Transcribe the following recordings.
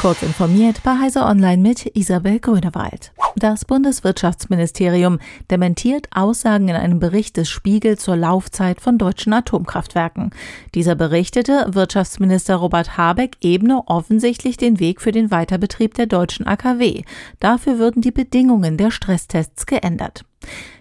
Kurz informiert bei Heise Online mit Isabel Grünewald. Das Bundeswirtschaftsministerium dementiert Aussagen in einem Bericht des Spiegel zur Laufzeit von deutschen Atomkraftwerken. Dieser berichtete, Wirtschaftsminister Robert Habeck ebne offensichtlich den Weg für den Weiterbetrieb der deutschen AKW. Dafür würden die Bedingungen der Stresstests geändert.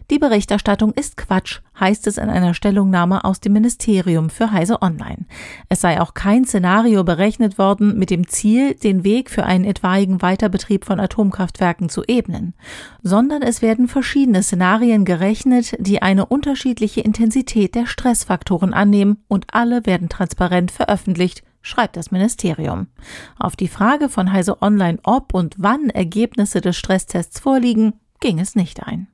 Die Berichterstattung ist Quatsch, heißt es in einer Stellungnahme aus dem Ministerium für Heise Online. Es sei auch kein Szenario berechnet worden mit dem Ziel, den Weg für einen etwaigen Weiterbetrieb von Atomkraftwerken zu ebnen, sondern es werden verschiedene Szenarien gerechnet, die eine unterschiedliche Intensität der Stressfaktoren annehmen und alle werden transparent veröffentlicht, schreibt das Ministerium. Auf die Frage von Heise Online, ob und wann Ergebnisse des Stresstests vorliegen, ging es nicht ein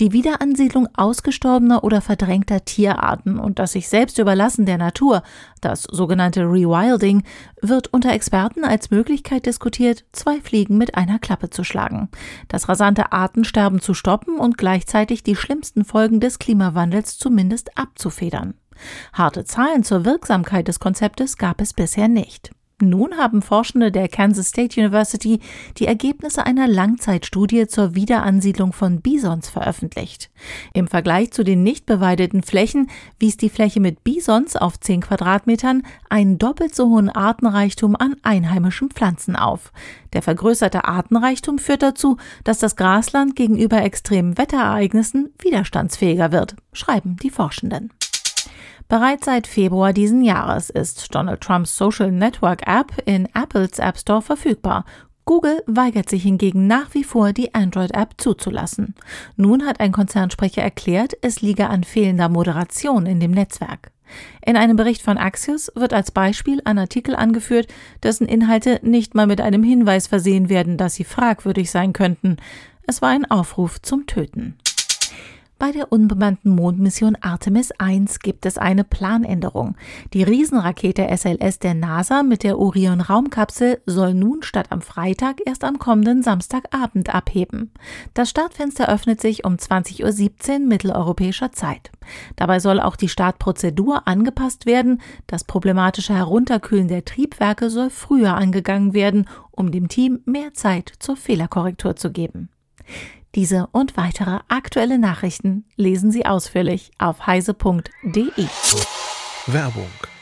die Wiederansiedlung ausgestorbener oder verdrängter Tierarten und das sich selbst überlassen der Natur, das sogenannte Rewilding, wird unter Experten als Möglichkeit diskutiert, zwei Fliegen mit einer Klappe zu schlagen. Das rasante Artensterben zu stoppen und gleichzeitig die schlimmsten Folgen des Klimawandels zumindest abzufedern. Harte Zahlen zur Wirksamkeit des Konzeptes gab es bisher nicht. Nun haben Forschende der Kansas State University die Ergebnisse einer Langzeitstudie zur Wiederansiedlung von Bisons veröffentlicht. Im Vergleich zu den nicht beweideten Flächen wies die Fläche mit Bisons auf 10 Quadratmetern einen doppelt so hohen Artenreichtum an einheimischen Pflanzen auf. Der vergrößerte Artenreichtum führt dazu, dass das Grasland gegenüber extremen Wetterereignissen widerstandsfähiger wird, schreiben die Forschenden. Bereits seit Februar diesen Jahres ist Donald Trumps Social Network App in Apples App Store verfügbar. Google weigert sich hingegen nach wie vor, die Android-App zuzulassen. Nun hat ein Konzernsprecher erklärt, es liege an fehlender Moderation in dem Netzwerk. In einem Bericht von Axios wird als Beispiel ein Artikel angeführt, dessen Inhalte nicht mal mit einem Hinweis versehen werden, dass sie fragwürdig sein könnten. Es war ein Aufruf zum Töten. Bei der unbemannten Mondmission Artemis 1 gibt es eine Planänderung. Die Riesenrakete SLS der NASA mit der Orion-Raumkapsel soll nun statt am Freitag erst am kommenden Samstagabend abheben. Das Startfenster öffnet sich um 20.17 Uhr mitteleuropäischer Zeit. Dabei soll auch die Startprozedur angepasst werden. Das problematische Herunterkühlen der Triebwerke soll früher angegangen werden, um dem Team mehr Zeit zur Fehlerkorrektur zu geben. Diese und weitere aktuelle Nachrichten lesen Sie ausführlich auf heise.de. Werbung